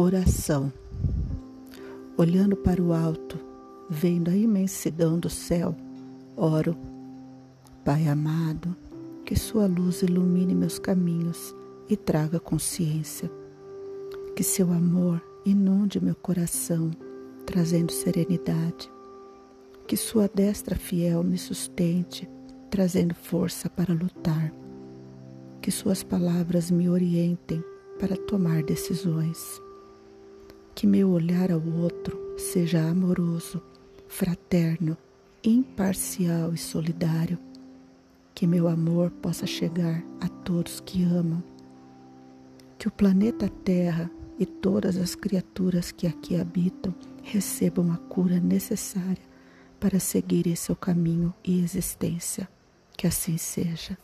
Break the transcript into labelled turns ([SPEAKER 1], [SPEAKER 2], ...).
[SPEAKER 1] Oração. Olhando para o alto, vendo a imensidão do céu, oro. Pai amado, que Sua luz ilumine meus caminhos e traga consciência. Que Seu amor inunde meu coração, trazendo serenidade. Que Sua destra fiel me sustente, trazendo força para lutar. Que Suas palavras me orientem para tomar decisões que meu olhar ao outro seja amoroso, fraterno, imparcial e solidário, que meu amor possa chegar a todos que amam, que o planeta Terra e todas as criaturas que aqui habitam recebam a cura necessária para seguirem seu caminho e existência. Que assim seja.